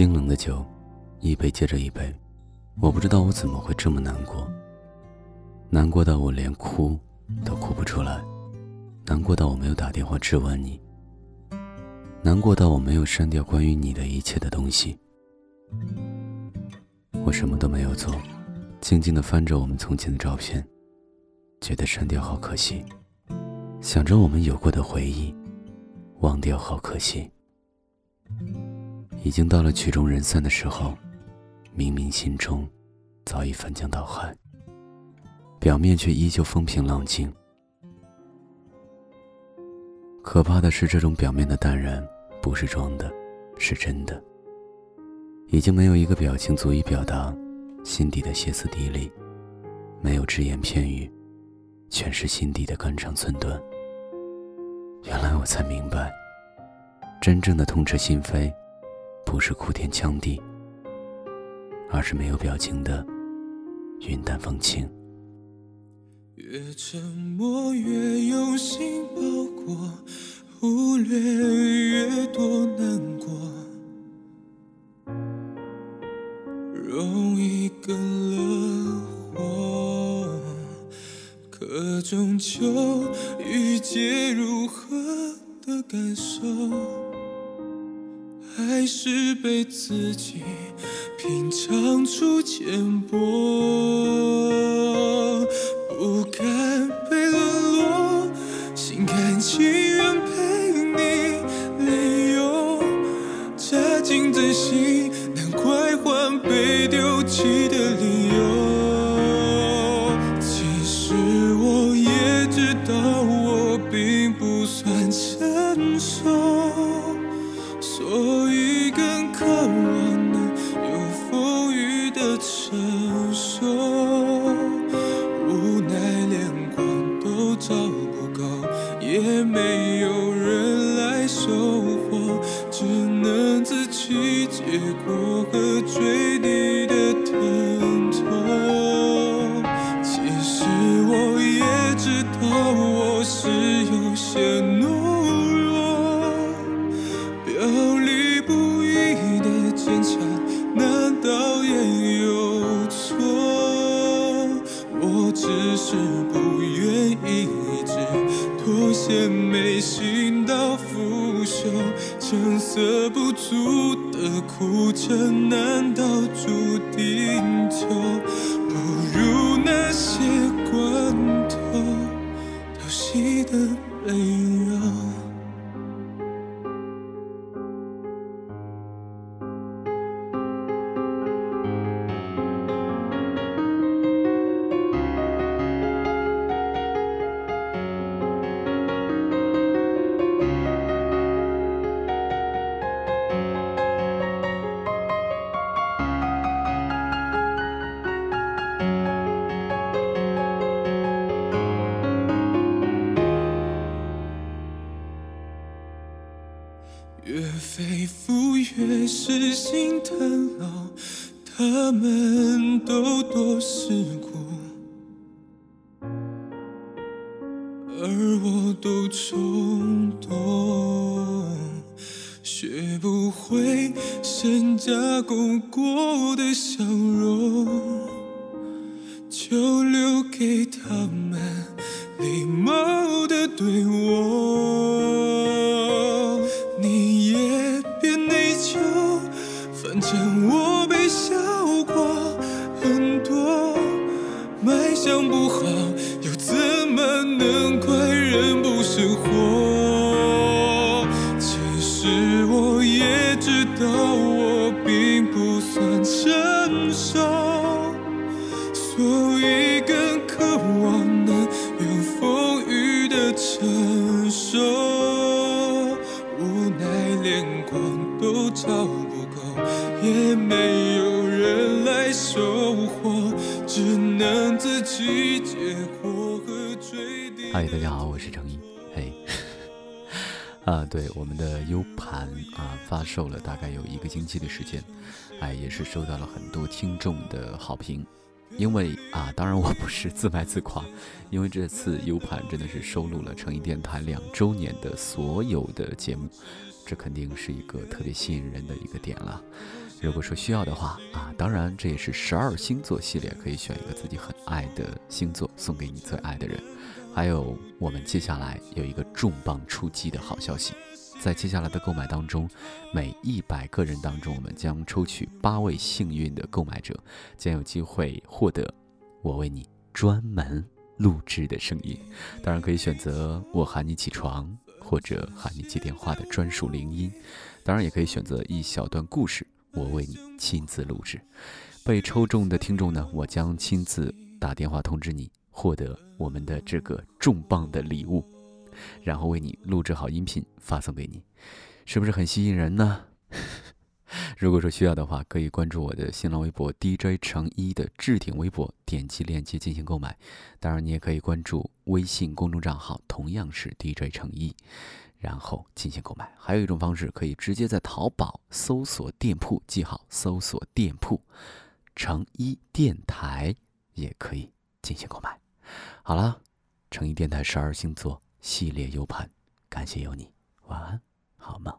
冰冷的酒，一杯接着一杯，我不知道我怎么会这么难过。难过到我连哭都哭不出来，难过到我没有打电话质问你，难过到我没有删掉关于你的一切的东西。我什么都没有做，静静的翻着我们从前的照片，觉得删掉好可惜，想着我们有过的回忆，忘掉好可惜。已经到了曲终人散的时候，明明心中早已翻江倒海，表面却依旧风平浪静。可怕的是，这种表面的淡然不是装的，是真的。已经没有一个表情足以表达心底的歇斯底里，没有只言片语，全是心底的肝肠寸断。原来我才明白，真正的痛彻心扉。不是哭天抢地，而是没有表情的云淡风轻。越沉默越用心包裹，忽略越多难过，容易更了火，可终究遇见如何的感受。是被自己品尝出浅薄，不敢被冷落，心甘情愿陪你泪流，扎进真心，难怪换被丢弃的理由。其实我也知道，我并不算成熟。所以更渴望能有风雨的承受，无奈连光都照不够，也没有人来收获，只能自己结果和坠地的疼痛。其实我也知道我是有些腐朽，成色不足的苦撑，难道注定就不如那些罐头偷袭的温柔？越是心疼老，他们都多世故，而我都冲动，学不会先加工过的笑容，就留给他们礼貌的对我。卖相不好，又怎么能怪人不生活？其实我也知道我并不算成熟，所以更渴望能有风雨的承受，无奈连光都照不够。也没有能自己结果和坠地。嗨，大家好，我是程一。嘿，啊，对，我们的 U 盘啊发售了，大概有一个星期的时间，哎，也是收到了很多听众的好评。因为啊，当然我不是自卖自夸，因为这次 U 盘真的是收录了成一电台两周年的所有的节目，这肯定是一个特别吸引人的一个点了。如果说需要的话啊，当然这也是十二星座系列，可以选一个自己很爱的星座送给你最爱的人。还有，我们接下来有一个重磅出击的好消息，在接下来的购买当中，每一百个人当中，我们将抽取八位幸运的购买者，将有机会获得我为你专门录制的声音。当然可以选择我喊你起床，或者喊你接电话的专属铃音。当然也可以选择一小段故事。我为你亲自录制，被抽中的听众呢，我将亲自打电话通知你，获得我们的这个重磅的礼物，然后为你录制好音频发送给你，是不是很吸引人呢？如果说需要的话，可以关注我的新浪微博 DJ 成一的置顶微博，点击链接进行购买。当然，你也可以关注微信公众账号，同样是 DJ 成一。然后进行购买，还有一种方式可以直接在淘宝搜索店铺，记好搜索店铺“成一电台”也可以进行购买。好了，成一电台十二星座系列 U 盘，感谢有你，晚安，好梦。